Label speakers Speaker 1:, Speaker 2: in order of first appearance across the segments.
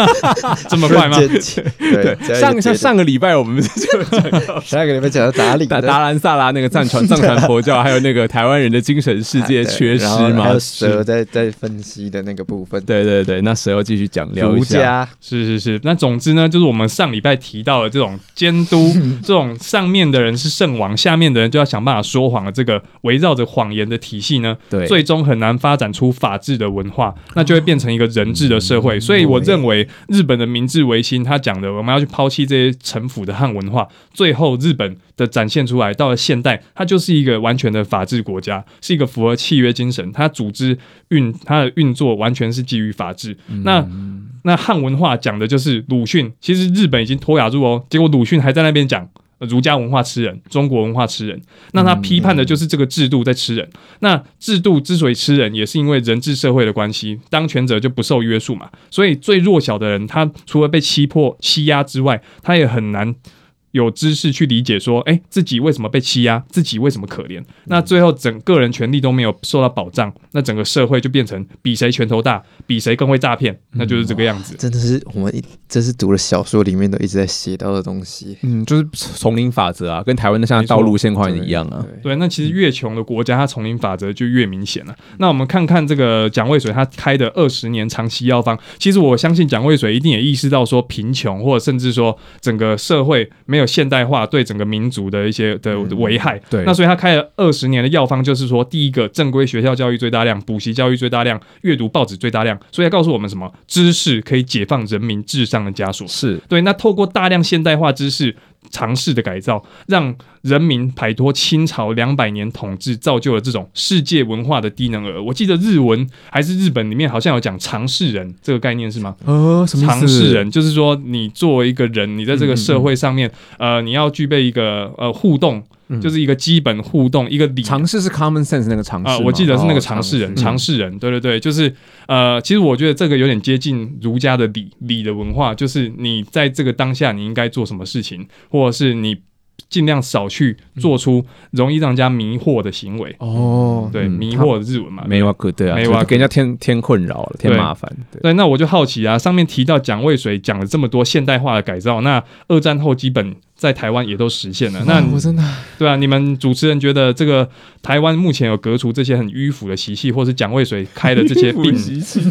Speaker 1: 这么快吗？
Speaker 2: 对，
Speaker 3: 上上上个礼拜我们就讲到
Speaker 2: 上个礼拜讲到达里
Speaker 3: 达达兰萨拉那个藏传藏传佛教，还有那个台湾人的精神世界缺失嘛，
Speaker 2: 还有蛇在在分析的那个部分。
Speaker 3: 对对对，那蛇要继续讲聊一下。
Speaker 1: 是是是，那总之呢，就是我们上礼拜提到的这种监督，这种上面的人是圣王，下面的人就要想办法说谎的这个围绕着谎言的体系呢，
Speaker 3: 对，
Speaker 1: 最终很难发展出法治的文化，那就会变成一个人治的社会。所以我认为日本的明治维新，他讲的我们要去抛弃这些城府的汉文化，最后日本的展现出来，到了现代，它就是一个完全的法治国家，是一个符合契约精神，它组织运它的运作完全是基于法治。那那汉文化讲的就是鲁迅，其实日本已经脱亚入哦，结果鲁迅还在那边讲。儒家文化吃人，中国文化吃人，那他批判的就是这个制度在吃人。那制度之所以吃人，也是因为人治社会的关系，当权者就不受约束嘛。所以最弱小的人，他除了被欺迫、欺压之外，他也很难。有知识去理解说，哎，自己为什么被欺压，自己为什么可怜？那最后整个人权利都没有受到保障，那整个社会就变成比谁拳头大，比谁更会诈骗，那就是这个样子。
Speaker 2: 真的是我们这是读了小说里面都一直在写到的东西。
Speaker 3: 嗯，就是丛林法则啊，跟台湾的像道路现况一样啊。
Speaker 1: 对，那其实越穷的国家，它丛林法则就越明显了。那我们看看这个蒋渭水他开的二十年长期药方，其实我相信蒋渭水一定也意识到说贫穷，或者甚至说整个社会没有。现代化对整个民族的一些的危害，
Speaker 3: 对，
Speaker 1: 那所以他开了二十年的药方，就是说，第一个正规学校教育最大量，补习教育最大量，阅读报纸最大量，所以他告诉我们什么？知识可以解放人民至上的枷锁，
Speaker 3: 是
Speaker 1: 对。那透过大量现代化知识。尝试的改造，让人民摆脱清朝两百年统治，造就了这种世界文化的低能儿。我记得日文还是日本里面好像有讲尝试人这个概念是吗？
Speaker 3: 呃，什么
Speaker 1: 尝试人？就是说你作为一个人，你在这个社会上面，呃，你要具备一个呃互动。就是一个基本互动，一个理
Speaker 3: 尝试是 common sense 那个尝试
Speaker 1: 啊，我记得是那个尝试人，尝试。人，对对对，就是呃，其实我觉得这个有点接近儒家的礼礼的文化，就是你在这个当下你应该做什么事情，或者是你尽量少去做出容易让人家迷惑的行为。
Speaker 3: 哦，
Speaker 1: 对，迷惑的日文嘛，
Speaker 3: 没哇可对啊，没哇给人家添添困扰了，添麻烦，
Speaker 1: 对，那我就好奇啊，上面提到蒋渭水讲了这么多现代化的改造，那二战后基本。在台湾也都实现了。那
Speaker 3: 我真的
Speaker 1: 对啊，你们主持人觉得这个台湾目前有革除这些很迂腐的习气，或是蒋渭水开的这些病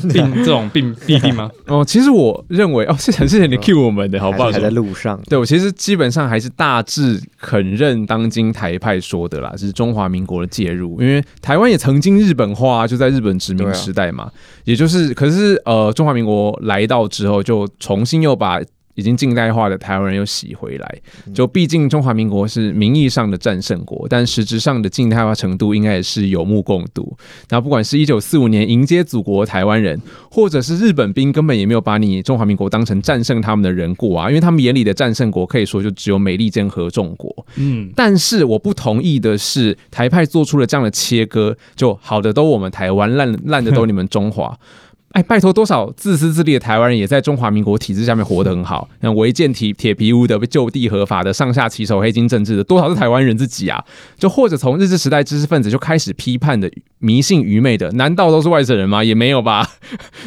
Speaker 1: 病这种病弊病吗？
Speaker 3: 哦，其实我认为哦，是很谢谢你 cue 我们的好不好？
Speaker 2: 还在路上。
Speaker 3: 对我其实基本上还是大致肯认当今台派说的啦，是中华民国的介入，因为台湾也曾经日本化，就在日本殖民时代嘛，也就是可是呃，中华民国来到之后，就重新又把。已经近代化的台湾人又洗回来，就毕竟中华民国是名义上的战胜国，但实质上的近代化程度应该也是有目共睹。那不管是一九四五年迎接祖国台湾人，或者是日本兵根本也没有把你中华民国当成战胜他们的人过啊，因为他们眼里的战胜国可以说就只有美利坚合众国。嗯，但是我不同意的是，台派做出了这样的切割，就好的都我们台湾，烂烂的都你们中华。哎，拜托，多少自私自利的台湾人也在中华民国体制下面活得很好。像违建体铁皮屋的、就地合法的、上下其手黑金政治的，多少是台湾人自己啊？就或者从日治时代知识分子就开始批判的迷信愚昧的，难道都是外省人吗？也没有吧？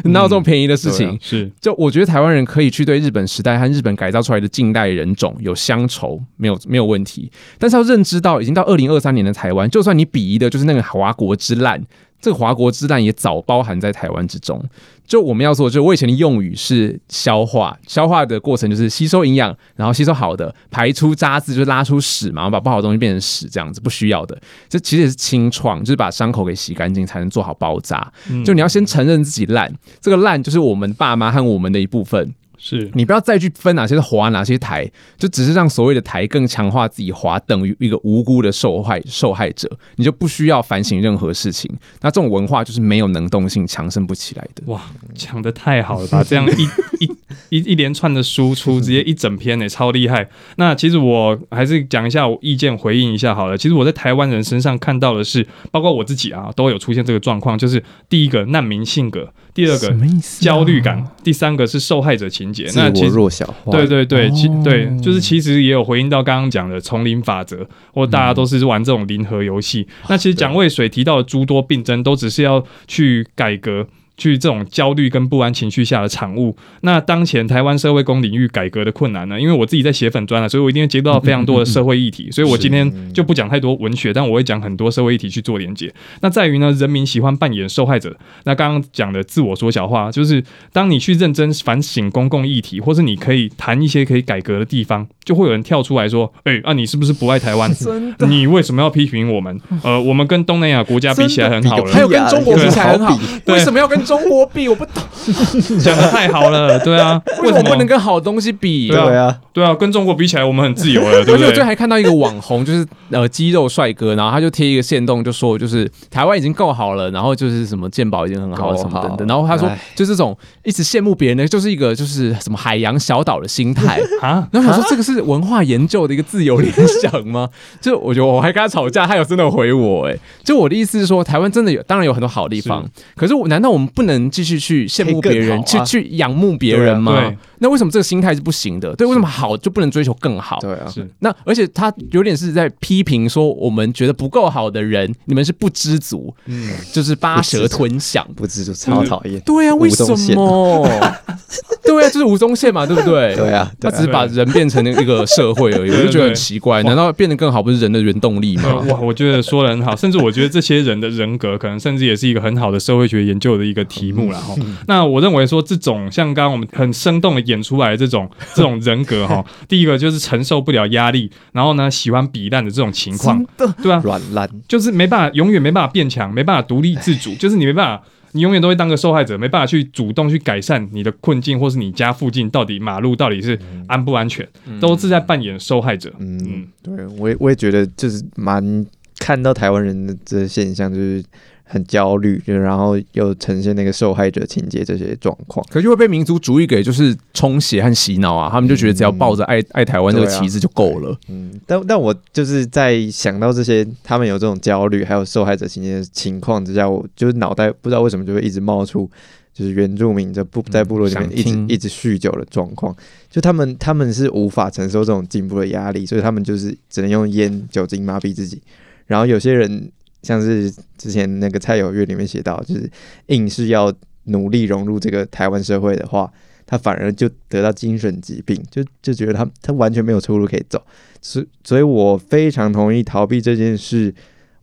Speaker 3: 哪有这么便宜的事情？
Speaker 1: 是，
Speaker 3: 就我觉得台湾人可以去对日本时代和日本改造出来的近代人种有乡愁，没有没有问题。但是要认知到，已经到二零二三年的台湾，就算你鄙夷的就是那个华国之烂。这个华国之难也早包含在台湾之中。就我们要做，就我以前的用语是消化，消化的过程就是吸收营养，然后吸收好的，排出渣子，就是拉出屎嘛，把不好的东西变成屎，这样子不需要的。这其实也是清创，就是把伤口给洗干净，才能做好包扎。就你要先承认自己烂，这个烂就是我们爸妈和我们的一部分。
Speaker 1: 是
Speaker 3: 你不要再去分哪些是华哪些台，就只是让所谓的台更强化自己华等于一个无辜的受害受害者，你就不需要反省任何事情。那这种文化就是没有能动性，强盛不起来的。
Speaker 1: 哇，讲的太好了吧？这样一一 一一连串的输出，直接一整篇呢，超厉害。那其实我还是讲一下我意见，回应一下好了。其实我在台湾人身上看到的是，包括我自己啊，都有出现这个状况，就是第一个难民性格。第二个焦虑感，第三个是受害者情节。
Speaker 2: 那其实弱小化，
Speaker 1: 对对对，其对就是其实也有回应到刚刚讲的丛林法则，或大家都是玩这种零和游戏。那其实蒋渭水提到的诸多病症，都只是要去改革。去这种焦虑跟不安情绪下的产物。那当前台湾社会公领域改革的困难呢？因为我自己在写粉砖了，所以我一定会接触到非常多的社会议题，所以我今天就不讲太多文学，但我会讲很多社会议题去做连接。那在于呢，人民喜欢扮演受害者。那刚刚讲的自我缩小化，就是当你去认真反省公共议题，或是你可以谈一些可以改革的地方，就会有人跳出来说：“哎、啊，你是不是不爱台湾？你为什么要批评我们？呃，我们跟东南亚国家比起来很好
Speaker 2: 了
Speaker 3: 还，有跟中国比起来很好，为什么要跟中国比？我不懂，
Speaker 1: 讲的太好了，对啊，
Speaker 3: 为什么？不能跟好东西比？
Speaker 1: 对啊。
Speaker 2: 对啊，
Speaker 1: 跟中国比起来，我们很自由了，对不对？
Speaker 3: 而且我最近？还看到一个网红，就是呃肌肉帅哥，然后他就贴一个线动，就说就是台湾已经够好了，然后就是什么健保已经很好了什么等等，然后他说就这种一直羡慕别人的，就是一个就是什么海洋小岛的心态。
Speaker 1: 啊，
Speaker 3: 然后我说这个是文化研究的一个自由联想吗？就我觉得我还跟他吵架，他有真的回我哎、就我的意思是说，台湾真的有，当然有很多好地方，可是我难道我们不能继续去羡慕别人，去去仰慕别人吗？那为什么这个心态是不行的？对，为什么好就不能追求更好？
Speaker 2: 对啊，
Speaker 1: 是
Speaker 3: 那而且他有点是在批评说，我们觉得不够好的人，你们是不知足，
Speaker 1: 嗯，
Speaker 3: 就是八蛇吞象。
Speaker 2: 不知足超讨厌。
Speaker 3: 对啊，为什么？对啊，就是吴宗宪嘛，对不对？
Speaker 2: 对啊，
Speaker 3: 他只是把人变成一个社会而已，我就觉得很奇怪。难道变得更好不是人的原动力
Speaker 1: 呃
Speaker 3: 吗？
Speaker 1: 哇，我觉得说的很好，甚至我觉得这些人的人格，可能甚至也是一个很好的社会学研究的一个题目了哈。那我认为说，这种像刚刚我们很生动的演出来的这种 这种人格哈，第一个就是承受不了压力，然后呢喜欢比烂的这种情况，对啊，
Speaker 2: 软烂，
Speaker 1: 就是没办法，永远没办法变强，没办法独立自主，就是你没办法，你永远都会当个受害者，没办法去主动去改善你的困境，或是你家附近到底马路到底是安不安全，都是在扮演受害者。
Speaker 2: 嗯
Speaker 1: 嗯，
Speaker 2: 对我也我也觉得就是蛮看到台湾人的这现象，就是很焦虑，就然后又呈现那个受害者情节这些状况。
Speaker 3: 可就会被民族主义给就是冲洗和洗脑啊！他们就觉得只要抱着爱爱台湾这个旗帜就够了。
Speaker 2: 嗯，但但我就是在想到这些他们有这种焦虑，还有受害者情节的情况之下，我就是脑袋不知道为什么就会一直冒出。就是原住民在部在部落里面一直一直酗酒的状况，就他们他们是无法承受这种进步的压力，所以他们就是只能用烟酒精麻痹自己。然后有些人像是之前那个蔡有月里面写到，就是硬是要努力融入这个台湾社会的话，他反而就得到精神疾病，就就觉得他他完全没有出路可以走。所所以，我非常同意逃避这件事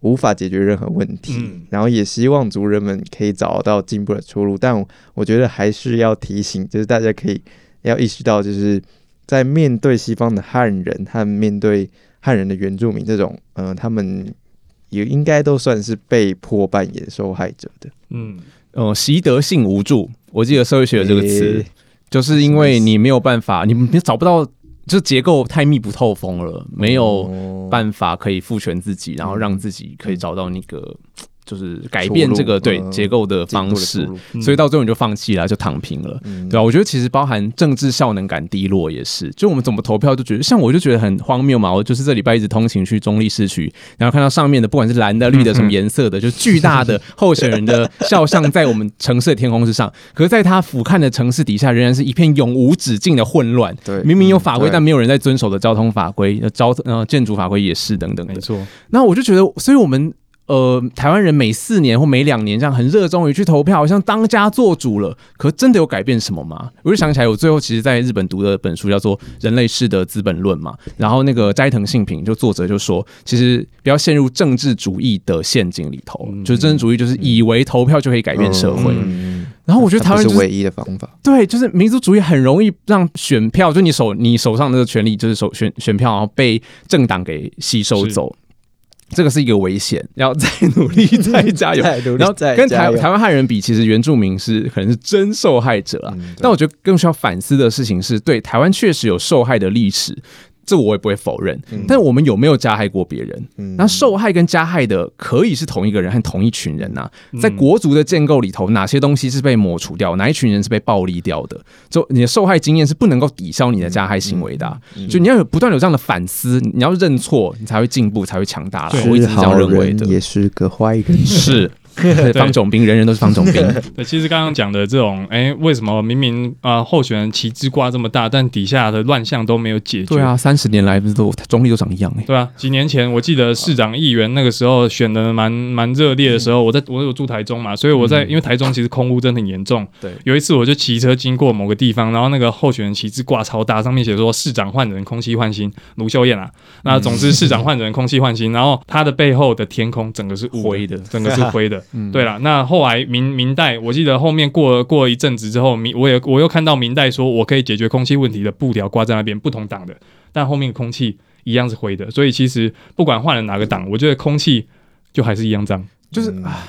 Speaker 2: 无法解决任何问题，
Speaker 1: 嗯
Speaker 2: 然后也希望族人们可以找到进步的出路。但我我觉得还是要提醒，就是大家可以要意识到，就是在面对西方的汉人和面对汉人的原住民这种，呃，他们也应该都算是被迫扮演受害者的。
Speaker 1: 嗯，
Speaker 3: 呃，习得性无助，我记得社会学有这个词，
Speaker 2: 诶。
Speaker 3: 就是因为你没有办法，你你找不到，就结构太密不透风了，没有
Speaker 2: 哦。
Speaker 3: 办法可以赋权自己，然后让自己可以找到那个就是改变这个对
Speaker 2: 嗯
Speaker 3: 结构的方式所以到最后你就放弃了，就躺平了。
Speaker 2: 嗯
Speaker 3: 对啊，我觉得其实包含政治效能感低落也是，就我们怎么投票就觉得，像我就觉得很荒谬嘛。我就是这礼拜一直通勤去中立市区，然后看到上面的不管是蓝的、绿的什么 颜色的，就巨大的候选人的肖像在我们城市的天空之上，可是在他俯瞰的城市底下，仍然是一片永无止境的混乱。
Speaker 2: 对，
Speaker 3: 明明有法规，
Speaker 2: 对
Speaker 3: 但没有人在遵守的交通法规，呃交呃建筑法规也是等等的。
Speaker 1: 没错，
Speaker 3: 那我就觉得，所以我们呃，台湾人每四年或每两年这样很热衷于去投票，好像当家做主了。可真的有改变什么吗？我就想起来，我最后其实在日本读的本书叫做《人类式的资本论》嘛，然后那个斋藤信平就作者就说，其实不要陷入政治主义的陷阱里头，
Speaker 1: 嗯
Speaker 3: 就是政治主义就是以为投票就可以改变社会。
Speaker 2: 嗯
Speaker 3: 然后我觉得台湾就是
Speaker 2: 是唯一的方法。
Speaker 3: 对，就是民族主义很容易让选票，就你手你手上的这个权利，就是手选选票，然后被政党给吸收走。这个是一个危险，要再努力，再加油。
Speaker 2: 再努力
Speaker 3: 然后跟台台湾汉人比，其实原住民是可能是真受害者啊。
Speaker 2: 嗯
Speaker 3: 但我觉得更需要反思的事情是，对台湾确实有受害的历史，这我也不会否认。
Speaker 2: 嗯
Speaker 3: 但我们有没有加害过别人？
Speaker 2: 嗯
Speaker 3: 那受害跟加害的可以是同一个人和同一群人呐、
Speaker 1: 嗯
Speaker 3: 在国族的建构里头，哪些东西是被抹除掉，哪一群人是被暴力掉的？就你的受害经验是不能够抵消你的加害行为的啊、
Speaker 2: 嗯
Speaker 3: 就你要有不断有这样的反思，你要认错，你才会进步，才会强大了。
Speaker 2: 是
Speaker 3: 我一直是这样
Speaker 2: 好
Speaker 3: 认为的。
Speaker 2: 人也是个坏人。
Speaker 3: 是 方总兵，人人都是方总兵。
Speaker 1: 对，其实刚刚讲的这种，哎，为什么明明啊候选人旗帜挂这么大，但底下的乱象都没有解决？
Speaker 3: 对啊，三十年来不是都中立都长一样哎。
Speaker 1: 对啊，几年前我记得市长议员那个时候选的蛮蛮热烈的时候，我在我有住台中嘛，所以我在因为台中其实空污真的很严重。
Speaker 3: 对，
Speaker 1: 有一次我就骑车经过某个地方，然后那个候选人旗帜挂超大，上面写说市长换人，空气换新，卢秀燕啊。那总之市长换人，空气换新，然后他的背后的天空整个是
Speaker 3: 灰的，
Speaker 1: 整个是灰的。对了，那后来明明代，我记得后面过了过了一阵子之后，明我也我又看到明代说我可以解决空气问题的布条挂在那边，不同党的，但后面空气一样是灰的。所以其实不管换了哪个党，我觉得空气就还是一样脏，
Speaker 3: 就是啊。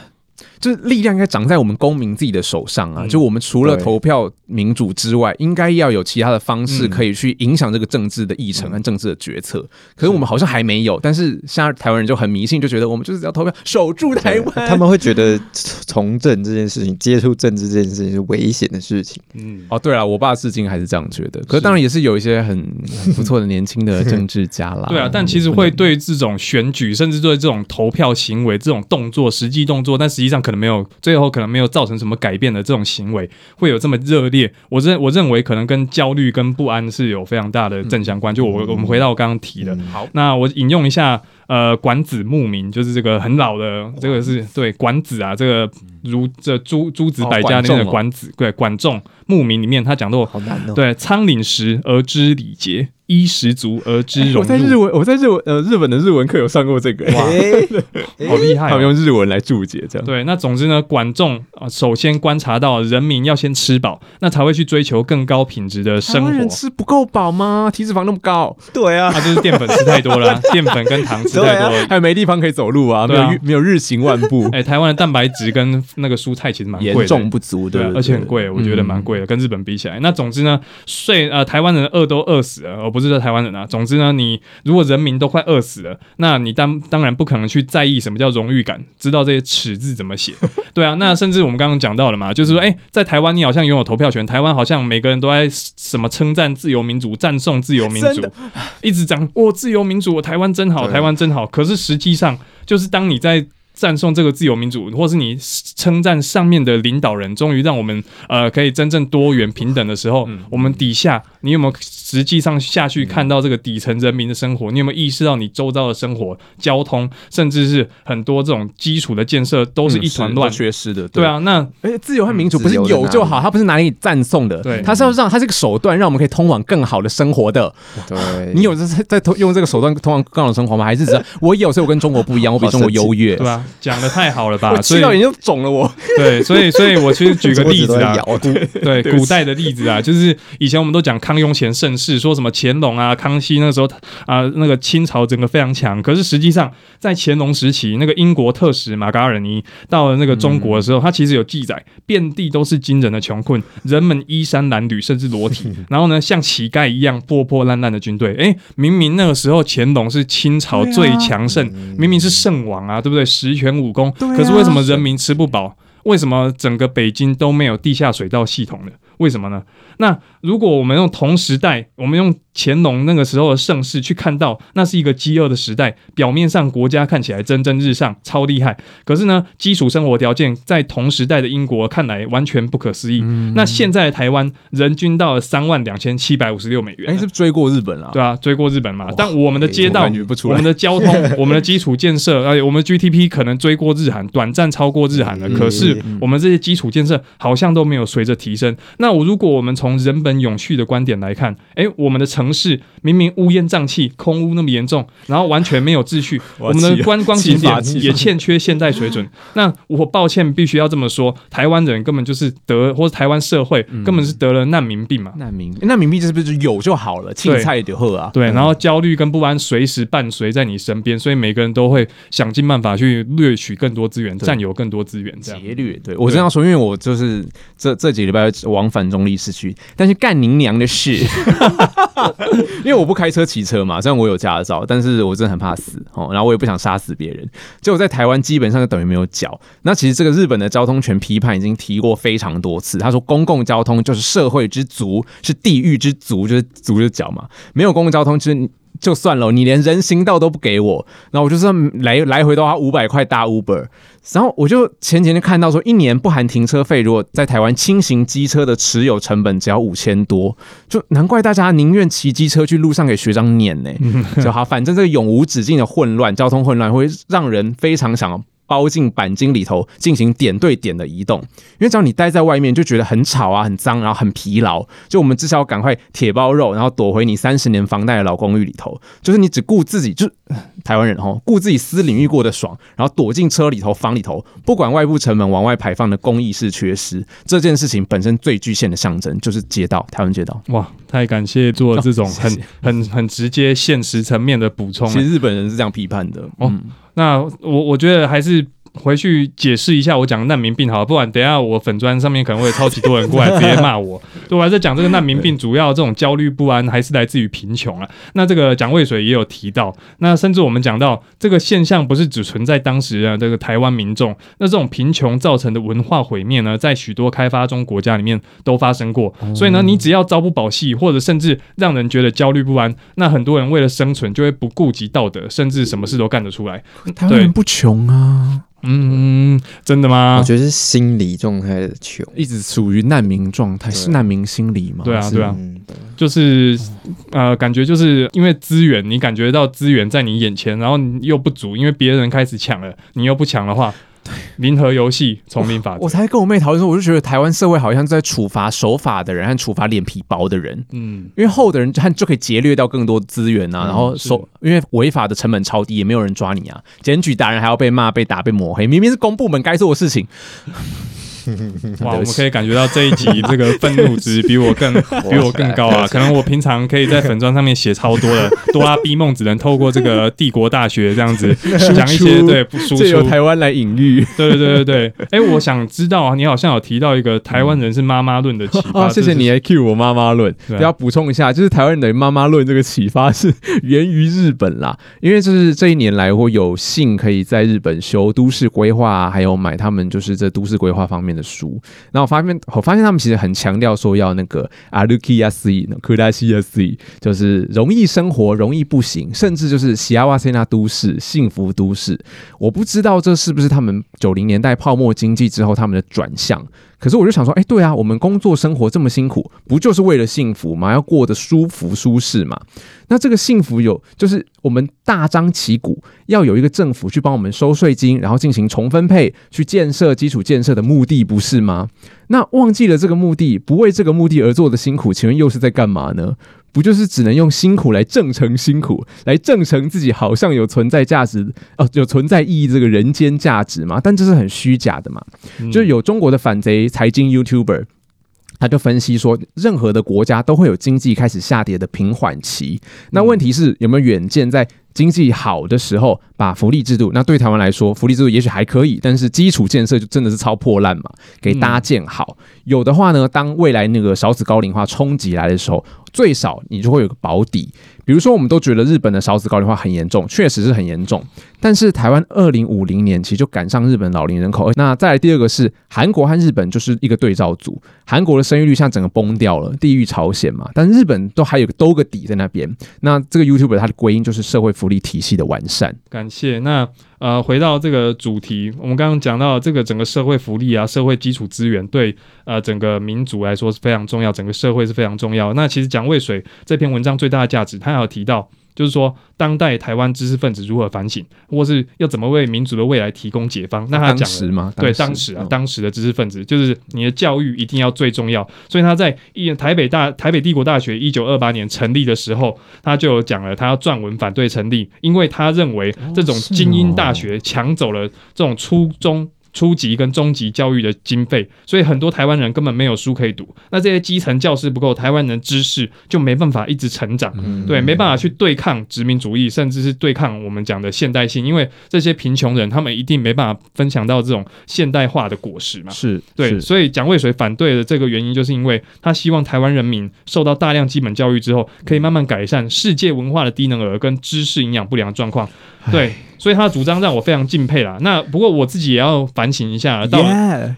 Speaker 3: 就是力量应该长在我们公民自己的手上啊！就我们除了投票民主之外，应该要有其他的方式可以去影响这个政治的议程和政治的决策。可是我们好像还没有。但是现在台湾人就很迷信，就觉得我们就是要投票守住台湾。
Speaker 2: 他们会觉得从政这件事情、接触政治这件事情是危险的事情。
Speaker 3: 嗯，哦，对了，我爸至今还是这样觉得。可是当然也是有一些很很不错的 年轻的政治家啦。
Speaker 1: 对啊，但其实会对这种选举，甚至对这种投票行为、这种动作、实际动作，但实际上可能没有最后可能没有造成什么改变的这种行为，会有这么热烈？我认我认为可能跟焦虑跟不安是有非常大的正相关。就我我们回到我刚刚提的，
Speaker 3: 好，
Speaker 1: 那我引用一下，呃，管子牧民，就是这个很老的，这个是对管子啊，这个如这诸诸子百家里面的管子，对管仲牧民里面他讲到，
Speaker 2: 好难哦，
Speaker 1: 对仓廪实而知礼节。衣食足而知荣。
Speaker 3: 我在日文，我在日文呃日本的日文课有上过这个，哇
Speaker 1: 好厉害！
Speaker 3: 他们用日文来注解，这样
Speaker 1: 对。那总之呢，管仲啊，首先观察到人民要先吃饱，那才会去追求更高品质的生活。
Speaker 3: 人吃不够饱吗？体脂肪那么高？
Speaker 2: 对啊，
Speaker 1: 他就是淀粉吃太多了，淀粉跟糖吃太多，
Speaker 3: 还有没地方可以走路啊，没有没有日行万步。
Speaker 1: 哎，台湾的蛋白质跟那个蔬菜其实蛮贵
Speaker 3: 严重不足
Speaker 1: 的，而且很贵，我觉得蛮贵的，跟日本比起来。那总之呢，睡呃台湾人饿都饿死了，而不是说台湾人啊，总。之呢，你如果人民都快饿死了，那你当当然不可能去在意什么叫荣誉感，知道这些耻字怎么写，对啊。那甚至我们刚刚讲到了嘛，就是说，哎，在台湾你好像拥有投票权，台湾好像每个人都在什么称赞自由民主、赞颂自由民主，一直讲哦，自由民主，台湾真好，台湾真好。可是实际上，就是当你在赞颂这个自由民主，或是你称赞上面的领导人，终于让我们呃可以真正多元平等的时候，我们底下你有没有实际上下去看到这个底层人民的生活？你有没有意识到你周遭的生活、交通，甚至是很多这种基础的建设都是一团乱、
Speaker 3: 缺失的？
Speaker 1: 对啊，那
Speaker 3: 而且自由和民主不是有就好，它不是拿来赞颂的，
Speaker 1: 对，
Speaker 3: 它是要让它是个手段，让我们可以通往更好的生活的。
Speaker 2: 对，
Speaker 3: 你有在在通用这个手段通往更好的生活吗？还是只 我有，所以我跟中国不一样，我比中国优越，
Speaker 1: 对吧？讲的太好了吧！
Speaker 3: 所以眼睛肿了我。
Speaker 1: 对，所以所以我其实举个 例子啊，对 古代的例子啊，就是以前我们都讲康雍乾盛世，说什么乾隆啊、康熙那个时候啊，那个清朝整个非常强。可是实际上在乾隆时期，那个英国特使马嘎尔尼到了那个中国的时候，他其实有记载，遍地都是惊人的穷困，人们衣衫褴褛，甚至裸体。然后呢，像乞丐一样破破烂烂的军队。哎，明明那个时候乾隆是清朝最强盛，明明是圣王啊，对不对？十全武功。可是为什么人民吃不饱？为什么整个北京都没有地下水道系统呢？为什么呢？那如果我们用同时代，我们用乾隆那个时候的盛世去看到，那是一个饥饿的时代。表面上国家看起来蒸蒸日上，超厉害。可是呢，基础生活条件在同时代的英国看来完全不可思议。那现在的台湾人均到了三万两千七百五十六美元，
Speaker 3: 哎，是追过日本了？
Speaker 1: 对啊，追过日本嘛。但我们的街道、我们的交通、我们的基础建设，而且我们 GDP 可能追过日韩，短暂超过日韩了。可是我们这些基础建设好像都没有随着提升。那我如果我们从人本永续的观点来看，哎，我们的城市明明乌烟瘴气、空污那么严重，然后完全没有秩序，我们的观光景点也欠缺现代水准。那我抱歉，必须要这么说，台湾人根本就是得，或者台湾社会根本是得了难民病嘛？
Speaker 3: 难民，难民病是不是有就好了？青菜就喝啊？
Speaker 1: 对，然后焦虑跟不安随时伴随在你身边，所以每个人都会想尽办法去掠取更多资源，占有更多资源，这样
Speaker 3: 劫掠。对我这样说，因为我就是这这几礼拜往返中立市区。但是干您娘的事，因为我不开车骑车嘛，虽然我有驾照，但是我真的很怕死哦，然后我也不想杀死别人。结果在台湾基本上就等于没有脚。那其实这个日本的交通权批判已经提过非常多次，他说公共交通就是社会之足，是地狱之足，就是足就是脚嘛，没有公共交通就是。就算了，你连人行道都不给我，然后我就算来来回都花五百块搭 Uber。然后我就前几天看到说，一年不含停车费，如果在台湾轻型机车的持有成本只要五千多，就难怪大家宁愿骑机车去路上给学长撵呢。就好，反正这个永无止境的混乱，交通混乱会让人非常想。包进钣金里头进行点对点的移动，因为只要你待在外面就觉得很吵啊、很脏，然后很疲劳。就我们至少要赶快铁包肉，然后躲回你三十年房贷的老公寓里头。就是你只顾自己，就台湾人哦，顾自己私领域过得爽，然后躲进车里头、房里头，不管外部成本往外排放的公益是缺失。这件事情本身最具现的象征就是街道，台湾街道。
Speaker 1: 哇，太感谢做这种很 很很直接现实层面的补充。
Speaker 3: 其实日本人是这样批判的哦。
Speaker 1: 那我我觉得还是。回去解释一下我讲难民病好，不然等下我粉砖上面可能会超级多人过来直接骂我。对，我还在讲这个难民病，主要这种焦虑不安还是来自于贫穷啊。那这个蒋渭水也有提到，那甚至我们讲到这个现象不是只存在当时啊这个台湾民众，那这种贫穷造成的文化毁灭呢，在许多开发中国家里面都发生过。所以呢，你只要朝不保夕，或者甚至让人觉得焦虑不安，那很多人为了生存就会不顾及道德，甚至什么事都干得出来。
Speaker 3: 台湾人不穷啊。
Speaker 1: 嗯，真的吗？
Speaker 2: 我觉得是心理状态的球，
Speaker 3: 一直处于难民状态，是难民心理吗？
Speaker 1: 对啊，对啊，就是呃，感觉就是因为资源，你感觉到资源在你眼前，然后又不足，因为别人开始抢了，你又不抢的话。零和游戏丛林法，
Speaker 3: 我才跟我妹讨论说，我就觉得台湾社会好像在处罚守法的人和处罚脸皮薄的人。嗯，因为厚的人就就可以劫掠到更多资源啊，然后守，因为违法的成本超低，也没有人抓你啊，检举达人还要被骂、被打、被抹黑，明明是公部门该做的事情。
Speaker 1: 哇，我们可以感觉到这一集这个愤怒值比我更 比我更高啊！可能我平常可以在粉砖上面写超多的，哆啦 A 梦只能透过这个帝国大学这样子 讲一些对不输出
Speaker 3: 台湾来隐喻。
Speaker 1: 对对对对对，哎，我想知道啊，你好像有提到一个台湾人是妈妈论的启发，
Speaker 3: 谢谢你来 cue 我妈妈论。要补充一下，就是台湾人的妈妈论这个启发是源于日本啦，因为就是这一年来我有幸可以在日本修都市规划，还有买他们就是这都市规划方面。的书，然后发现我发现他们其实很强调说要那个阿鲁基亚斯、库达西亚斯，就是容易生活、容易步行，甚至就是喜亚瓦塞纳都市、幸福都市。我不知道这是不是他们九零年代泡沫经济之后他们的转向。可是我就想说，哎，对啊，我们工作生活这么辛苦，不就是为了幸福吗？要过得舒服舒适嘛？那这个幸福有，就是我们大张旗鼓要有一个政府去帮我们收税金，然后进行重分配，去建设基础建设的目的，不是吗？那忘记了这个目的，不为这个目的而做的辛苦，请问又是在干嘛呢？不就是只能用辛苦来证成辛苦，来证成自己好像有存在价值哦，有存在意义这个人间价值嘛？但这是很虚假的嘛。就有中国的反贼财经 YouTuber，他就分析说，任何的国家都会有经济开始下跌的平缓期。那问题是有没有远见在？经济好的时候，把福利制度，那对台湾来说，福利制度也许还可以，但是基础建设就真的是超破烂嘛，给搭建好。有的话呢，当未来那个少子高龄化冲击来的时候，最少你就会有个保底。比如说，我们都觉得日本的少子高龄化很严重，确实是很严重。但是台湾二零五零年其实就赶上日本老龄人口。那再来第二个是韩国和日本就是一个对照组，韩国的生育率像整个崩掉了，地狱朝鲜嘛。但日本都还有个兜个底在那边。那这个 YouTube 它的归因就是社会福利体系的完善。
Speaker 1: 感谢。那呃，回到这个主题，我们刚刚讲到这个整个社会福利啊，社会基础资源对呃整个民族来说是非常重要，整个社会是非常重要。那其实蒋渭水这篇文章最大的价值，他有提到。就是说，当代台湾知识分子如何反省，或是要怎么为民主的未来提供解方？那他讲
Speaker 3: 时吗？
Speaker 1: 对，当时啊，当时的知识分子，就是你的教育一定要最重要。所以他在一台北大台北帝国大学一九二八年成立的时候，他就有讲了，他要撰文反对成立，因为他认为这种精英大学抢走了这种初中。初级跟中级教育的经费，所以很多台湾人根本没有书可以读。那这些基层教师不够，台湾人知识就没办法一直成长，对，没办法去对抗殖民主义，甚至是对抗我们讲的现代性。因为这些贫穷人，他们一定没办法分享到这种现代化的果实嘛。
Speaker 3: 是
Speaker 1: 对，所以蒋渭水反对的这个原因，就是因为他希望台湾人民受到大量基本教育之后，可以慢慢改善世界文化的低能儿跟知识营养不良的状况。对。所以他的主张让我非常敬佩啦。那不过我自己也要反省一下，到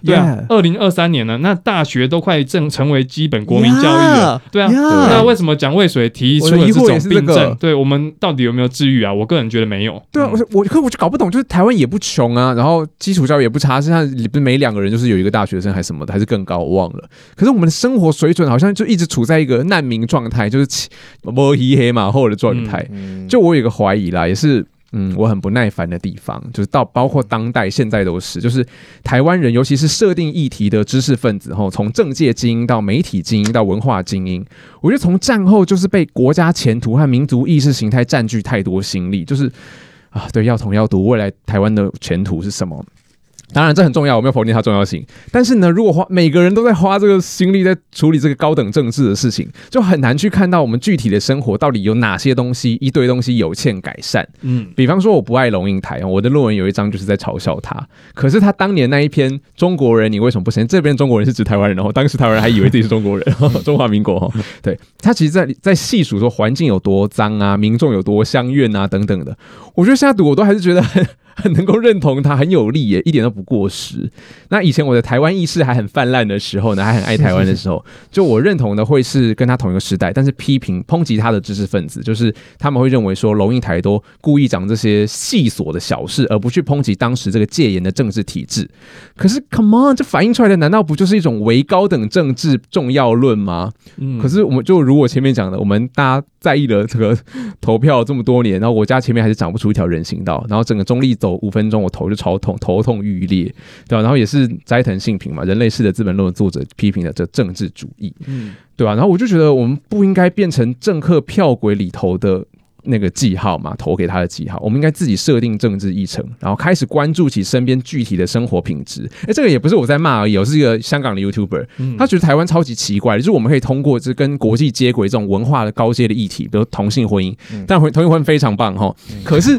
Speaker 1: 对啊二零二三年了，那大学都快正成为基本国民教育了对啊。那为什么蒋渭水提出了这种病症？对我们到底有没有治愈啊？我个人觉得没有。
Speaker 3: 对啊，
Speaker 1: 嗯
Speaker 3: 我我可我就搞不懂，就是台湾也不穷啊，然后基础教育也不差，是像不是每两个人就是有一个大学生还是什么的，还是更高，我忘了。可是我们的生活水准好像就一直处在一个难民状态，就是起摸黑黑马后的状态。
Speaker 2: 嗯
Speaker 3: 就我有一个怀疑啦，也是。嗯，我很不耐烦的地方，就是到包括当代现在都是，就是台湾人，尤其是设定议题的知识分子，吼，从政界精英到媒体精英到文化精英，我觉得从战后就是被国家前途和民族意识形态占据太多心力，就是啊，对，要统要独，未来台湾的前途是什么？当然这很重要，我没有否定它重要性。但是呢，如果花每个人都在花这个心力在处理这个高等政治的事情，就很难去看到我们具体的生活到底有哪些东西，一堆东西有欠改善。
Speaker 1: 嗯，
Speaker 3: 比方说，我不爱龙应台，我的论文有一章就是在嘲笑他。可是他当年那一篇中国人，你为什么不承认？这边中国人是指台湾人，然后当时台湾人还以为自己是中国人，中华民国哈。对他其实在，在细数说环境有多脏啊，民众有多相怨啊等等的。我觉得现在读我都还是觉得很很 能够认同他，很有力耶，一点都不过时。那以前我的台湾意识还很泛滥的时候呢，还很爱台湾的时候，就我认同的会是跟他同一个时代，但是批评抨击他的知识分子，就是他们会认为说龙应台都故意讲这些细琐的小事，而不去抨击当时这个戒严的政治体制。可是，come on，这反映出来的难道不就是一种唯高等政治重要论吗？
Speaker 1: 嗯
Speaker 3: 可是我们就如我前面讲的，我们大家在意了这个投票这么多年，然后我家前面还是长不出一条人行道，然后整个中立走五分钟，我头就超痛，头痛欲裂，对吧、然后也是斋藤信平嘛，《人类式的资本论》的作者批评了这政治主义，
Speaker 1: 嗯。
Speaker 3: 对吧、然后我就觉得我们不应该变成政客票轨里头的。那个记号嘛，投给他的记号，我们应该自己设定政治议程，然后开始关注起身边具体的生活品质。哎，这个也不是我在骂而已，我是一个香港的 YouTuber，
Speaker 1: 嗯。
Speaker 3: 他觉得台湾超级奇怪，就是我们可以通过这跟国际接轨这种文化的高阶的议题，比如同性婚姻，
Speaker 2: 嗯。
Speaker 3: 但同性婚姻非常棒哈。可是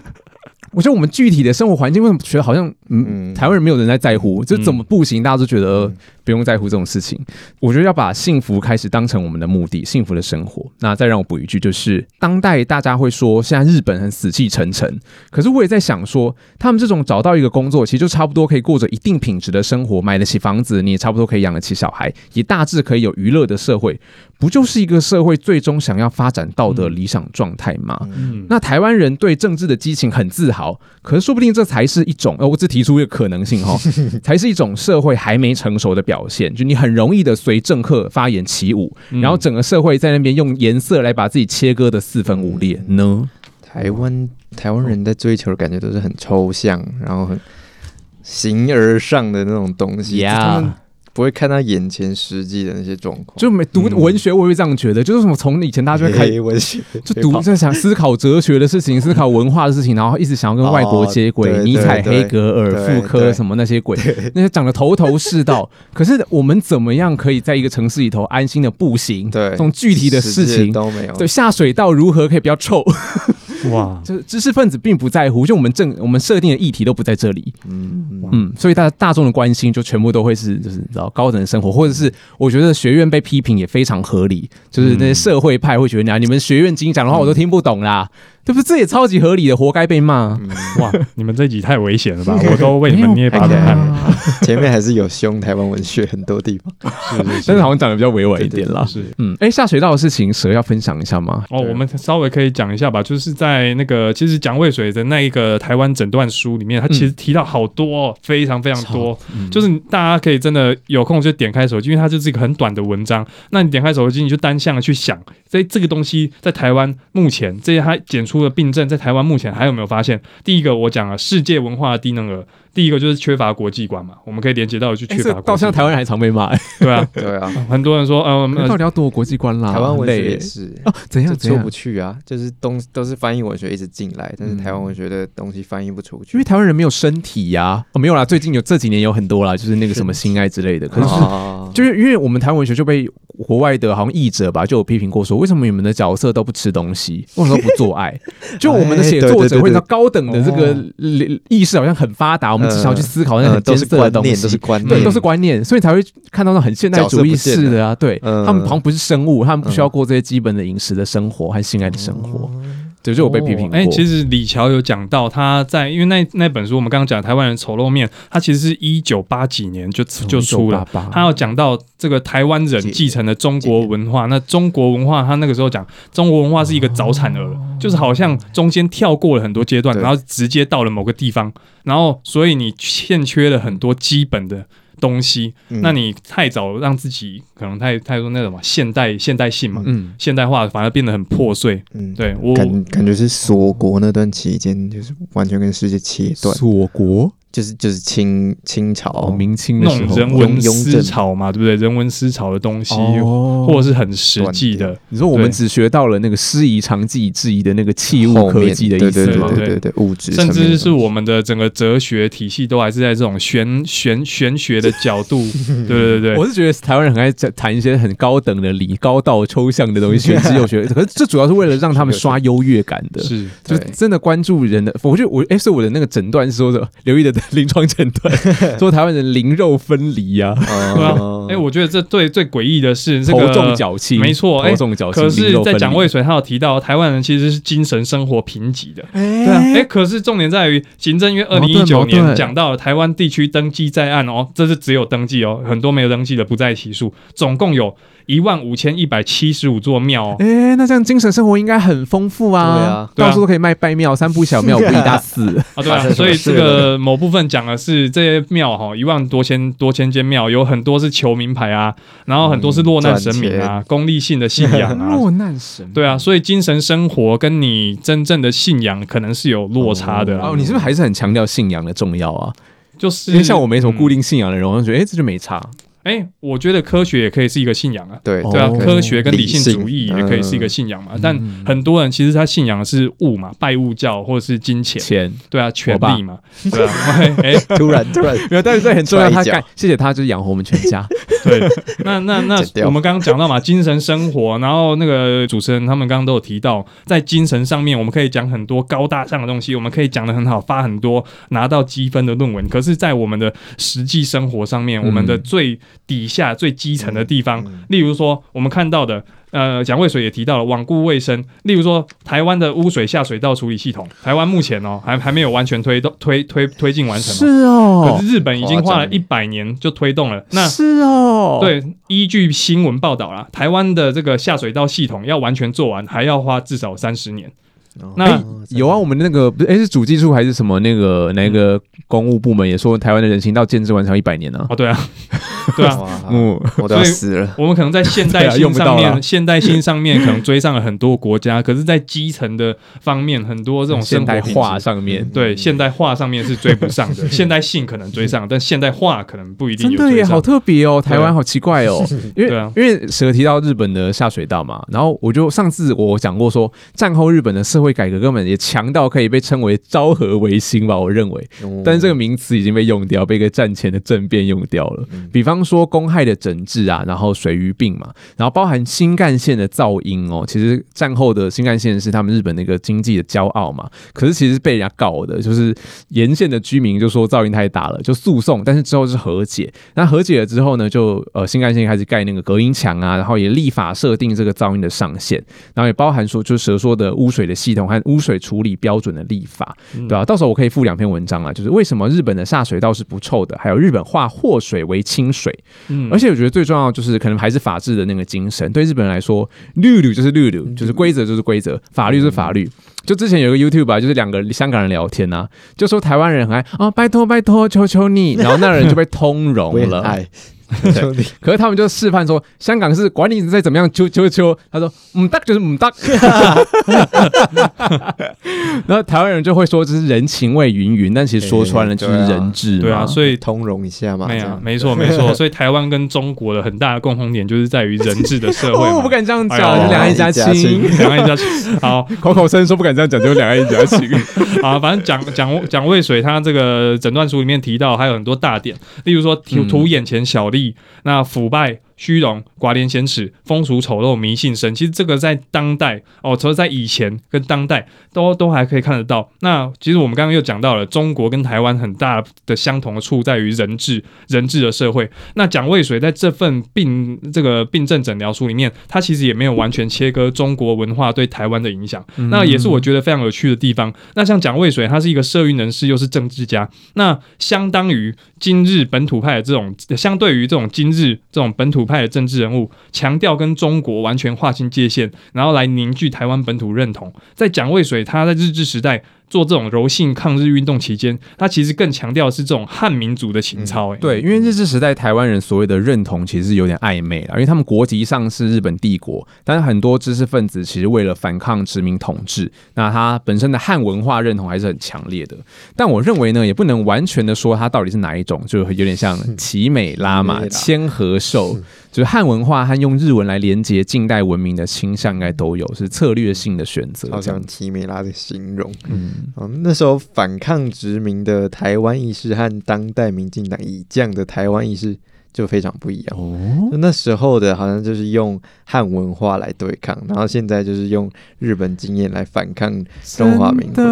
Speaker 3: 我觉得我们具体的生活环境为什么觉得好像嗯
Speaker 2: 嗯。
Speaker 3: 台湾人没有人在在乎，就怎么步行？大家都觉得不用在乎这种事情。我觉得要把幸福开始当成我们的目的，幸福的生活。那再让我补一句，就是当代大家会说现在日本很死气沉沉，可是我也在想说，他们这种找到一个工作，其实就差不多可以过着一定品质的生活，买得起房子，你也差不多可以养得起小孩，也大致可以有娱乐的社会，不就是一个社会最终想要发展到的理想状态吗？
Speaker 1: 嗯
Speaker 3: 那台湾人对政治的激情很自豪，可是说不定这才是一种，呃，我只提出一个可能性哈，才是一种社会还没成熟的表现。就你很容易的随政客发言起舞，
Speaker 1: 嗯
Speaker 3: 然后整个社会在那边用颜色来把自己切割的四分五裂呢？
Speaker 2: 台湾台湾人在追求的感觉都是很抽象，然后很形而上的那种东西
Speaker 3: Yeah
Speaker 2: 他们不会看到眼前实际的那些状况。
Speaker 3: 就没读
Speaker 2: 嗯
Speaker 3: 文学，我会这样觉得，就是什么从以前大家就会开
Speaker 2: 黑文学，
Speaker 3: 就读在想 思考哲学的事情，思考文化的事情，然后一直想要跟外国接轨，
Speaker 2: 哦
Speaker 3: 尼采、黑格尔、
Speaker 2: 对
Speaker 3: 妇科什么那些鬼，那些讲的头头是道。可是我们怎么样可以在一个城市里头安心的步行？
Speaker 2: 对
Speaker 3: 这种具体的事情，
Speaker 2: 都没有。
Speaker 3: 对下水道如何可以不要臭？
Speaker 1: 哇，
Speaker 3: 就是知识分子并不在乎，就我们正我们设定的议题都不在这里。
Speaker 2: 嗯，嗯。
Speaker 3: 嗯，所以大大众的关心就全部都会是就是你知道高等的生活，或者是我觉得学院被批评也非常合理，就是那些社会派会觉得啊，你们学院精讲的话我都听不懂啦，对不对？这也超级合理的，活该被骂。
Speaker 2: 嗯
Speaker 1: 哇，你们这集太危险了吧？我都为你们捏把 冷汗。
Speaker 3: 啊
Speaker 2: 前面还是有凶台湾文学很多地方。
Speaker 1: 是是
Speaker 3: 但是好像讲的比较委婉一点啦。
Speaker 1: 是。
Speaker 3: 嗯，哎，下水道的事情，蛇要分享一下吗？
Speaker 1: 哦，我们稍微可以讲一下吧，就是在那个其实蒋渭水的那一个台湾诊断书里面，他其实提到好多、哦，非常非常多，
Speaker 3: 嗯
Speaker 1: 就是大家可以真的有空就点开手机，因为它就是一个很短的文章。那你点开手机，你就单向的去想，这这个东西在台湾目前这些它检出出了病症，在台湾目前还有没有发现？第一个我讲了，世界文化的低能儿。第一个就是缺乏国际观嘛，我们可以连接到就缺
Speaker 3: 哎
Speaker 1: 乏国际观。
Speaker 3: 这到现在台湾人还常被骂，哎
Speaker 1: 对啊，
Speaker 2: 对啊，
Speaker 1: 很多人说，呃，
Speaker 3: 到
Speaker 1: 呃
Speaker 3: 底要多有国际观啦？
Speaker 2: 台湾文学也是。
Speaker 3: 哦，怎样怎样
Speaker 2: 出不？去啊，就是东都是翻译文学一直进来，但是台湾文学的东西翻译不出去
Speaker 3: 因为。台湾人没有身体呀、哦，没有啦，最近有这几年有很多啦，就是那个什么性爱之类的，可是
Speaker 2: 哦
Speaker 3: 就是因为我们台湾文学就被国外的好像译者吧，就有批评过说，为什么你们的角色都不吃东西，为什么都不做爱？就我们的写作者会到高等的这个意识好像很发达，我们只想要去思考那
Speaker 2: 嗯
Speaker 3: 很艰
Speaker 2: 都是观念，
Speaker 3: 涩的东西，
Speaker 2: 都是观念。
Speaker 3: 对，都是观念，所以才会看到那很现代主义式的啊，对，
Speaker 2: 嗯
Speaker 3: 他们好像不是生物，他们不需要过这些基本的饮食的生活和性爱的生活。
Speaker 2: 哦
Speaker 3: 对，就有被批评过。
Speaker 1: 哎、其实李乔有讲到他在，因为那那本书我们刚刚讲台湾人丑陋面，他其实是一九八几年就就出了。
Speaker 3: 1988
Speaker 1: 他要讲到这个台湾人继承了中国文化，那中国文化他那个时候讲中国文化是一个早产儿，就是好像中间跳过了很多阶段，然后直接到了某个地方，然后所以你欠缺了很多基本的东西，
Speaker 2: 嗯。
Speaker 1: 那你太早让自己可能太太多那种嘛现代现代性嘛，
Speaker 3: 嗯，
Speaker 1: 现代化反而变得很破碎。
Speaker 2: 嗯，
Speaker 1: 对我
Speaker 2: 感感觉是锁国那段期间，就是完全跟世界切断，
Speaker 3: 锁国
Speaker 2: 就是就是清清朝
Speaker 3: 哦，明清的
Speaker 1: 那种
Speaker 3: 时候，
Speaker 1: 人文思潮嘛，对不对？人文思潮的东西，
Speaker 3: 哦
Speaker 1: 或者是很实际的，
Speaker 3: 你说我们只学到了那个师夷长技以制夷的那个器物科技的意思吗？
Speaker 2: 对对对对对物质
Speaker 1: 甚至是我们的整个哲学体系都还是在这种玄玄玄学的角度，对对对对。
Speaker 3: 我是觉得台湾人很爱在谈一些很高等的理、高道、抽象的东西，玄之又学。可是这主要是为了让他们刷优越感的，
Speaker 1: 是，
Speaker 3: 就真的关注人的。我觉得我哎，所以我的那个诊断是说的刘毅的 临床诊断，说台湾人灵肉分离呀，
Speaker 1: 对啊
Speaker 2: 哦
Speaker 1: 哎，我觉得这最最诡异的是这
Speaker 3: 头
Speaker 1: 个
Speaker 3: 重脚轻，
Speaker 1: 没错哎
Speaker 3: 头重脚轻。
Speaker 1: 可是，在蒋渭
Speaker 3: 水，
Speaker 1: 他有提到，台湾人其实是精神生活贫瘠的。
Speaker 3: 对
Speaker 1: 对啊，哎，可是重点在于，行政院二零一九年讲到了台湾地区登记在案哦，这是只有登记哦，很多没有登记的不在其数，总共有一万五千一百七十五座庙哦。
Speaker 3: 哎，那这样精神生活应该很丰富啊，
Speaker 2: 对啊
Speaker 3: 到处都可以卖拜庙，三步小庙，五一大寺。
Speaker 1: 啊，对啊所以这个某部分讲的是这些庙哈，一万多千多千间庙，有很多是求名牌啊，然后很多是落难神明啊，功利性的信仰啊，
Speaker 3: 落难神，
Speaker 1: 对啊，所以精神生活跟你真正的信仰可能是有落差的啊
Speaker 3: 哦，你是不是还是很强调信仰的重要啊？
Speaker 1: 就是
Speaker 3: 因为像我没什么固
Speaker 1: 定，
Speaker 3: 信仰的人，我就觉得哎，这就没差。
Speaker 1: 哎，我觉得科学也可以是一个信仰啊。
Speaker 2: 对
Speaker 3: 哦
Speaker 1: 对啊，科学跟理性
Speaker 2: 性
Speaker 1: 主义也可以是一个
Speaker 2: 嗯
Speaker 1: 信仰嘛，但很多人其实他信仰的是物嘛，拜物教或者是金钱，
Speaker 3: 钱
Speaker 1: 对啊，权力嘛，对啊，哎，
Speaker 2: 突然突然
Speaker 3: 没有，但是这很重要。他谢谢他，就是养活我们全家。
Speaker 1: 对，那那那我们刚刚讲到嘛，精神生活，然后那个主持人他们刚刚都有提到，在精神上面，我们可以讲很多高大上的东西，我们可以讲的很好，发很多拿到积分的论文。可是，在我们的实际生活上面，
Speaker 3: 嗯
Speaker 1: 我们的最底下、最基层的地方，
Speaker 2: 嗯。
Speaker 1: 例如说我们看到的。呃，蒋渭水也提到了罔顾卫生，例如说台湾的污水下水道处理系统，台湾目前哦还还没有完全推动推推推进完成是，
Speaker 3: 哦。
Speaker 1: 可是日本已经花了一百年就推动了。那
Speaker 3: 是哦，，
Speaker 1: 对，依据新闻报道啦，台湾的这个下水道系统要完全做完，还要花至少三十年。那
Speaker 2: 哦
Speaker 3: 有啊，我们那个不是哎是主技术还是什么那个那个公务部门也说台湾的人行道建制完成要一百年呢。
Speaker 1: 哦，对啊，对啊，
Speaker 2: 我都要死了。
Speaker 1: 我们可能在现代 性上面，现代性上面可能追上了很多国家，可是，在基层的方面，很多这种
Speaker 3: 现代
Speaker 1: 生活
Speaker 3: 化上面，
Speaker 1: 对现代化上面是追不上的，现代性可能追上，但现代化可能不一定
Speaker 3: 真的耶，好。特别哦，台湾好奇怪哦，因为
Speaker 1: 对啊。
Speaker 3: 因为蛇提到日本的下水道嘛，然后我就上次我讲过说，战后日本的社会改革根本也强到可以被称为昭和维新吧，我认为，
Speaker 2: 哦
Speaker 3: 但是这个名词已经被用掉，被一个战前的政变用掉了。
Speaker 2: 嗯。
Speaker 3: 比方说公害的整治啊，然后水俣病嘛，然后包含新干线的噪音哦。其实战后的新干线是他们日本那个经济的骄傲嘛，可是其实被人家告的，就是沿线的居民就说噪音太大了，就诉讼，但是之后是和解。那和解了之后呢，就呃新干线开始盖那个隔音墙啊，然后也立法设定这个噪音的上限，然后也包含说就是蛇说的污水的系统和污水处理标准的立法。
Speaker 1: 嗯
Speaker 3: 对啊，到时候我可以附两篇文章啊，就是为什么日本的下水道是不臭的，还有日本化祸水为清水。
Speaker 1: 嗯
Speaker 3: 而且我觉得最重要就是可能还是法治的那个精神，对日本人来说，律律就是律律，就是规则就是规则，法律是法律。就之前有个 YouTube 啊，就是两个香港人聊天啊，就说台湾人很爱啊、拜托拜托，求求你，然后那人就被通融了。可是他们就示范说，香港是管你再怎么样，揪揪揪，他说唔得就是唔得，然后台湾人就会说这是人情味云云，但其实说穿了就是人治嘛。
Speaker 1: 对啊，所以
Speaker 2: 通融一下嘛。
Speaker 1: 没有
Speaker 2: 这样，
Speaker 1: 没错没错，所以台湾跟中国的很大的共同点就是在于人质的社会
Speaker 3: 哦，我不。敢这样讲，两岸一家亲
Speaker 2: 亲。
Speaker 1: 两岸一家亲，好
Speaker 3: 口口声说不敢这样讲，就两岸一家亲。
Speaker 1: 啊，反正蒋蒋蒋渭水他这个诊断书里面提到还有很多大点，例如说涂
Speaker 3: 嗯
Speaker 1: 涂眼前小力，那腐败虚荣、寡廉鲜耻、风俗丑陋、迷信神。其实这个在当代哦，除了在以前跟当代都都还可以看得到。那其实我们刚刚又讲到了，中国跟台湾很大的相同的处在于人治人治的社会。那蒋渭水在这份病这个病症诊疗书里面，他其实也没有完全切割中国文化对台湾的影响。那也是我觉得非常有趣的地方。那像蒋渭水，他是一个社运人士，又是政治家，那相当于今日本土派的这种，相对于这种今日这种本土派的政治人物，强调跟中国完全划清界限，然后来凝聚台湾本土认同。在蒋渭水，他在日治时代。做这种柔性抗日运动期间，他其实更强调的是这种汉民族的情操。哎，
Speaker 3: 对，因为日治时代台湾人所谓的认同其实是有点暧昧了，因为他们国籍上是日本帝国，但是很多知识分子其实为了反抗殖民统治，那他本身的汉文化认同还是很强烈的。但我认为呢，也不能完全的说他到底是哪一种，就有点像奇美拉嘛、千和寿。就是汉文化和用日文来连接近代文明的倾向，应该都有，是策略性的选择。
Speaker 2: 好像奇美拉的形容，嗯，那时候反抗殖民的台湾意识和当代民进党以降的台湾意识。就非常不一样哦。那时候的好像就是用汉文化来对抗，然后现在就是用日本经验来反抗中华民国，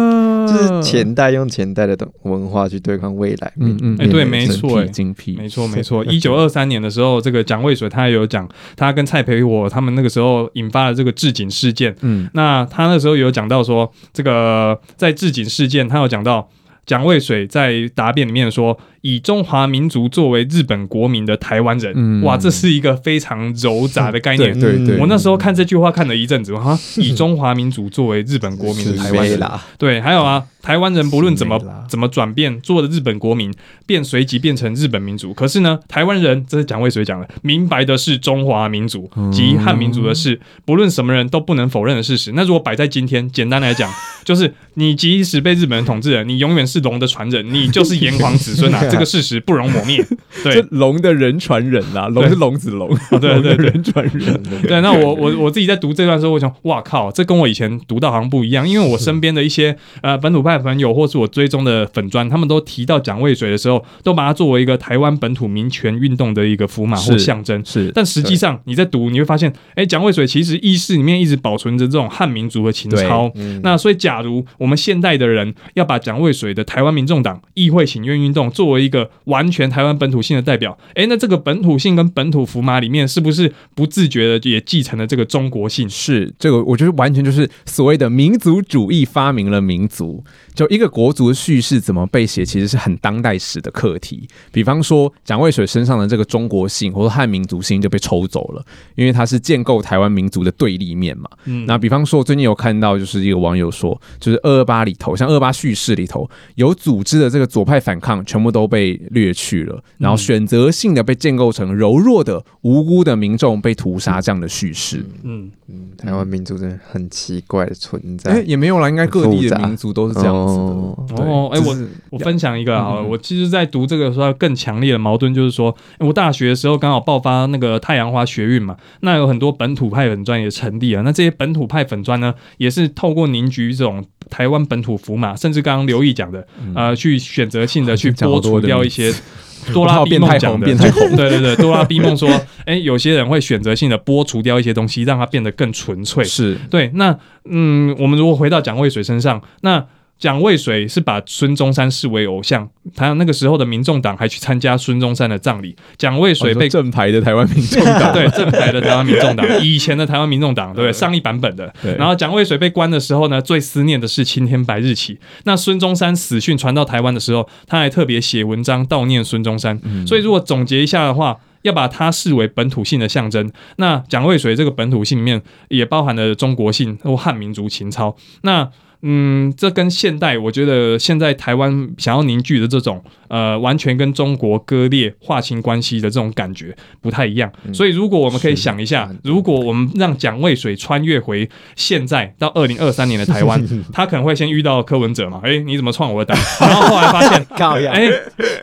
Speaker 2: 就是前代用前代的文化去对抗未来。
Speaker 1: 嗯嗯，哎，对，没错，
Speaker 3: 精辟，
Speaker 1: 没错没错。一九二三年的时候，这个蒋渭水他有讲，他跟蔡培火他们那个时候引发了这个治警事件。嗯，那他那时候有讲到说，这个在治警事件，他有讲到蒋渭水在答辩里面说。以中华民族作为日本国民的台湾人，哇，这是一个非常柔杂的概念。
Speaker 3: 对对，
Speaker 1: 我那时候看这句话看了一阵子，哈，以中华民族作为日本国民的台湾人，对，还有啊，台湾人不论怎么怎么转变，做的日本国民，便随即变成日本民族。可是呢，台湾人，这是蒋渭水讲的，明白的是中华民族及汉民族的事，不论什么人都不能否认的事实。那如果摆在今天，简单来讲，就是你即使被日本人统治了，你永远是龙的传人，你就是炎黄子孙啊。这个事实不容磨灭。对，
Speaker 3: 龙的人传人啊，龙是龙子龙，
Speaker 1: 对对
Speaker 3: 人传人。
Speaker 1: 对，那我我我自己在读这段时候，我想，哇靠，这跟我以前读到好像不一样。因为我身边的一些呃本土派朋友，或是我追踪的粉砖，他们都提到蒋渭水的时候，都把它作为一个台湾本土民权运动的一个符码或象征。
Speaker 3: 是，
Speaker 1: 但实际上你在读，你会发现，哎，蒋渭水其实意识里面一直保存着这种汉民族的情操。那所以，假如我们现代的人要把蒋渭水的台湾民众党议会请愿运动作为一个完全台湾本土性的代表，哎，那这个本土性跟本土福马里面，是不是不自觉的也继承了这个中国性？
Speaker 3: 是这个，我觉得完全就是所谓的民族主义发明了民族。就一个国族的叙事怎么被写，其实是很当代史的课题。比方说，蒋渭水身上的这个中国性或者汉民族性就被抽走了，因为他是建构台湾民族的对立面嘛。嗯，那比方说，最近有看到就是一个网友说，就是二二八里头，像二八叙事里头有组织的这个左派反抗，全部都被掠去了，然后选择性的被建构成柔弱的、无辜的民众被屠杀这样的叙事。
Speaker 2: 嗯嗯，台湾民族真的很奇怪的存在。
Speaker 3: 哎，也没有啦，应该各地的民族都是这样。子的
Speaker 1: 哦，哎，我我分享一个啊，我其实，在读这个时候，更强烈的矛盾就是说，我大学的时候刚好爆发那个太阳花学运嘛，那有很多本土派粉砖也成立了，那这些本土派粉砖呢，也是透过凝聚这种台湾本土福马，甚至刚刚刘毅讲的，呃，去选择性的去剥除掉一些 多拉 B 梦讲的，对对对，多拉 B 梦说，哎，有些人会选择性的剥除掉一些东西，让它变得更纯粹，
Speaker 3: 是。
Speaker 1: 对。那嗯，我们如果回到蒋渭水身上，那蒋渭水是把孙中山视为偶像，他那个时候的民众党还去参加孙中山的葬礼。蒋渭水被
Speaker 3: 正牌的台湾民众党，
Speaker 1: 对正牌的台湾民众党，以前的台湾民众党，对上一版本的。然后蒋渭水被关的时候呢，最思念的是青天白日旗。那孙中山死讯传到台湾的时候，他还特别写文章悼念孙中山。所以如果总结一下的话，要把它视为本土性的象征。那蒋渭水这个本土性里面也包含了中国性或汉民族情操。那嗯，这跟现代，我觉得现在台湾想要凝聚的这种，呃，完全跟中国割裂、划清关系的这种感觉不太一样。所以，如果我们可以想一下，如果我们让蒋渭水穿越回现在到二零二三年的台湾，他可能会先遇到柯文哲嘛？哎，你怎么创我的党？然后后来发现，哎，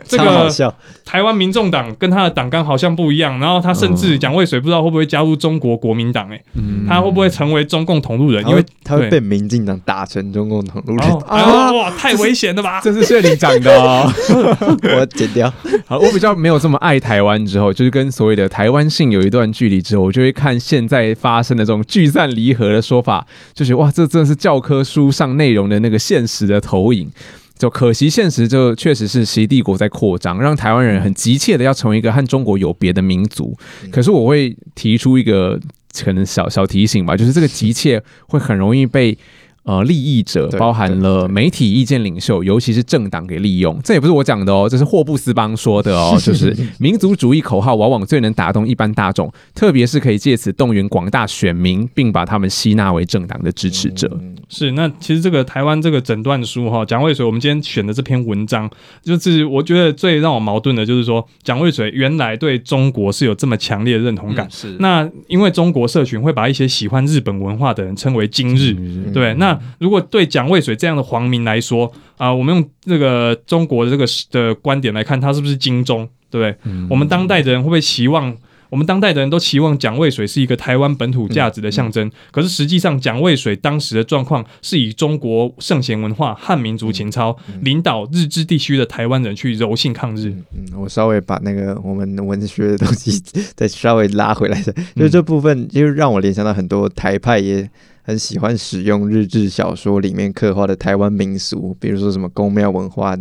Speaker 1: 这个台湾民众党跟他的党纲好像不一样。然后他甚至蒋渭水不知道会不会加入中国国民党？哎，他会不会成为中共同路人？因为
Speaker 2: 他会被民进党打成。中共同路人，
Speaker 1: 哦，哎呦哇，太危险了吧！
Speaker 3: 这是谢里讲的哦。
Speaker 2: 我剪掉。
Speaker 3: 好，我比较没有这么爱台湾，之后就是跟所谓的台湾性有一段距离之后，我就会看现在发生的这种聚散离合的说法，就觉得哇，这真的是教科书上内容的那个现实的投影。就可惜现实就确实是习帝国在扩张，让台湾人很急切的要成为一个和中国有别的民族。可是我会提出一个可能小小提醒吧，就是这个急切会很容易被。呃，利益者包含了媒体意见领袖，尤其是政党给利用。这也不是我讲的哦，这是霍布斯邦说的哦，就是民族主义口号往往最能打动一般大众，特别是可以借此动员广大选民，并把他们吸纳为政党的支持者。
Speaker 2: 嗯
Speaker 1: 是，那其实这个台湾这个诊断书哈，蒋渭水，我们今天选的这篇文章，就是我觉得最让我矛盾的，就是说蒋渭水原来对中国是有这么强烈的认同感。
Speaker 3: 是
Speaker 1: 那因为中国社群会把一些喜欢日本文化的人称为今日，
Speaker 3: 嗯
Speaker 1: 对，那如果对蒋渭水这样的皇民来说啊、我们用这个中国的这个的观点来看，他是不是精忠？对不对？
Speaker 3: 嗯
Speaker 1: 我们当代的人会不会期望？我们当代的人都期望蒋渭水是一个台湾本土价值的象征，可是实际上蒋渭水当时的状况是以中国圣贤文化、汉民族情操，领导日治地区的台湾人去柔性抗日。
Speaker 2: 嗯，我稍微把那个我们文学的东西 再稍微拉回来的，就这部分，就是让我联想到很多台派也很喜欢使用日志小说里面刻画的台湾民俗，比如说什么宫庙文化、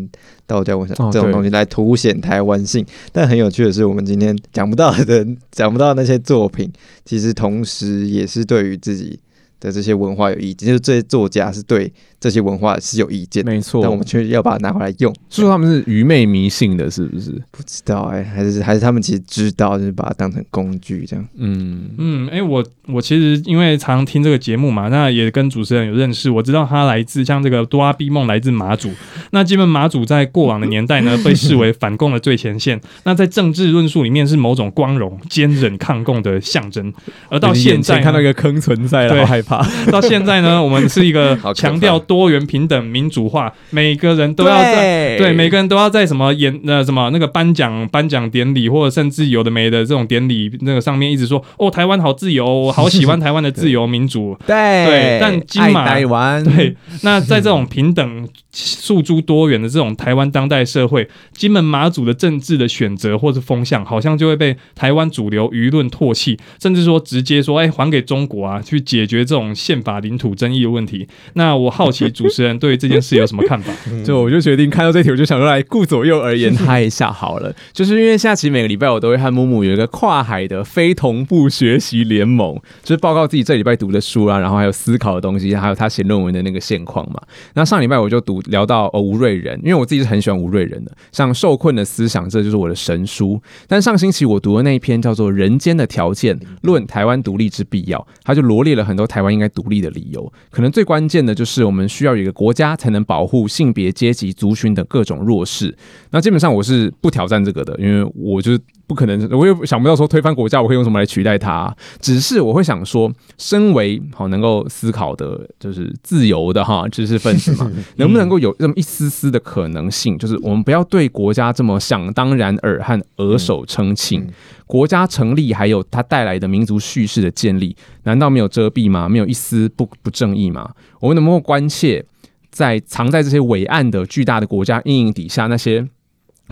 Speaker 2: 道教文化、
Speaker 3: 哦
Speaker 2: 这种东西来凸显台湾性。但很有趣的是，我们今天讲不到的、讲不到的那些作品，其实同时也是对于自己的这些文化有意见，就是这些作家是对这些文化是有意见的，
Speaker 3: 没错。
Speaker 2: 但我们却要把它拿回来用。
Speaker 3: 是说他们是愚昧迷信的，是不是？
Speaker 2: 不知道哎、还是还是他们其实知道，就是把它当成工具这样。
Speaker 3: 嗯
Speaker 1: 嗯，哎、我我其实因为常听这个节目嘛，那也跟主持人有认识，我知道他来自像这个多阿比梦来自马祖，那基本马祖在过往的年代呢，被视为反共的最前线，那在政治论述里面是某种光荣、坚忍抗共的象征，而到现在
Speaker 3: 看到一个坑存在了，
Speaker 1: 对
Speaker 3: 好害怕。
Speaker 1: 到现在呢，我们是一个强调多元、平等、民主化，每个人都要在对。每个人都要在什么演呃什么那个颁奖颁奖典礼，或者甚至有的没的这种典礼那个上面一直说哦，台湾好自由，我好喜欢台湾的自由 民主。
Speaker 3: 对
Speaker 1: 对但金马
Speaker 3: 台湾。
Speaker 1: 对，那在这种平等、诉诸多元的这种台湾当代社会，金门马祖的政治的选择或是风向，好像就会被台湾主流舆论唾弃，甚至说直接说，哎、还给中国啊，去解决这种宪法领土争议的问题。那我好奇主持人对于这件事有什么看法？
Speaker 3: 就我就决定看到这题，我就想说来顾左右而言他一下好了。就是因为下期每个礼拜我都会和木木有一个跨海的非同步学习联盟，就是报告自己这礼拜读的书啊，然后还有思考的东西，还有他写论文的那个现况嘛。那上礼拜我就读聊到呃吴瑞仁，因为我自己是很喜欢吴瑞仁的，像《受困的思想》这就是我的神书。但上星期我读的那一篇叫做《人间的条件论台湾独立之必要》，他就罗列了很多台湾应该独立的理由。可能最关键的就是我们需要有一个国家才能保护性别、阶级、族群等各种弱势。那基本上我是不挑战这个的，因为我就是不可能，我也想不到说推翻国家我会用什么来取代它。只是我会想说，身为好能够思考的，就是自由的哈知识分子嘛，能不能够有那么一丝丝的可能性，就是我们不要对国家这么想当然耳和额手称庆。
Speaker 2: 嗯
Speaker 3: 国家成立还有它带来的民族叙事的建立，难道没有遮蔽吗？没有一丝不不正义吗？我们能不能够关切在藏在这些伟岸的巨大的国家阴影底下那些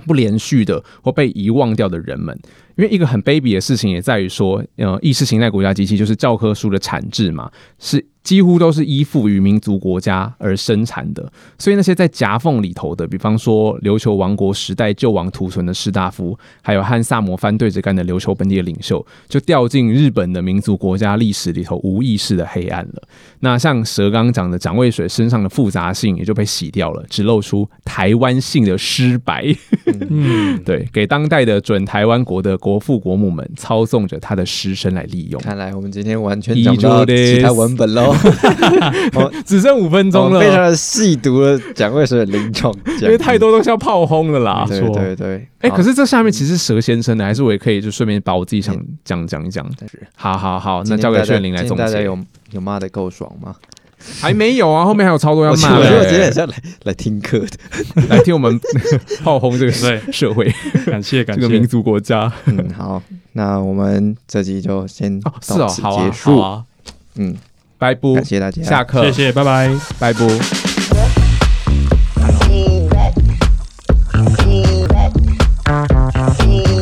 Speaker 3: 不连续的或被遗忘掉的人们？因为一个很卑鄙的事情也在于说，呃，意识形态国家机器就是教科书的产制嘛，是几乎都是依附于民族国家而生产的。所以那些在夹缝里头的，比方说琉球王国时代救亡图存的士大夫，还有和萨摩藩对着干的琉球本地的领袖，就掉进日本的民族国家历史里头无意识的黑暗了。那像蛇刚讲的蒋渭水身上的复杂性也就被洗掉了，只露出台湾性的失白。
Speaker 1: 嗯，
Speaker 3: 对，给当代的准台湾国的国父国母们操纵着他的师生来利用。
Speaker 2: 看来我们今天完全讲不到其他文本喽。我
Speaker 3: 只剩五分
Speaker 2: 我
Speaker 3: 钟了，
Speaker 2: 们非常的细读了蒋渭水的临床讲，
Speaker 3: 因为太多东西要炮轰了啦。
Speaker 2: 对对对。
Speaker 3: 哎、可是这下面其实是蛇先生的，还是我也可以就顺便把我自己想讲讲一讲。好好好，那交给炫灵来总结。
Speaker 2: 大家有有骂的够爽吗？
Speaker 3: 还没有啊后面还有超多要
Speaker 2: 卖的。结
Speaker 3: 果
Speaker 2: 直接来来听课的。
Speaker 3: 来听我们 炮轰这个
Speaker 1: 对。
Speaker 3: 社会。
Speaker 1: 感谢感谢。
Speaker 3: 这个民族国家。
Speaker 2: 嗯好那我们这集就先到此结束。
Speaker 3: 啊。
Speaker 2: 嗯。
Speaker 3: 拜拜。
Speaker 2: 感谢大家。
Speaker 3: 下课。
Speaker 1: 谢谢拜拜。
Speaker 3: 拜拜。See that see that see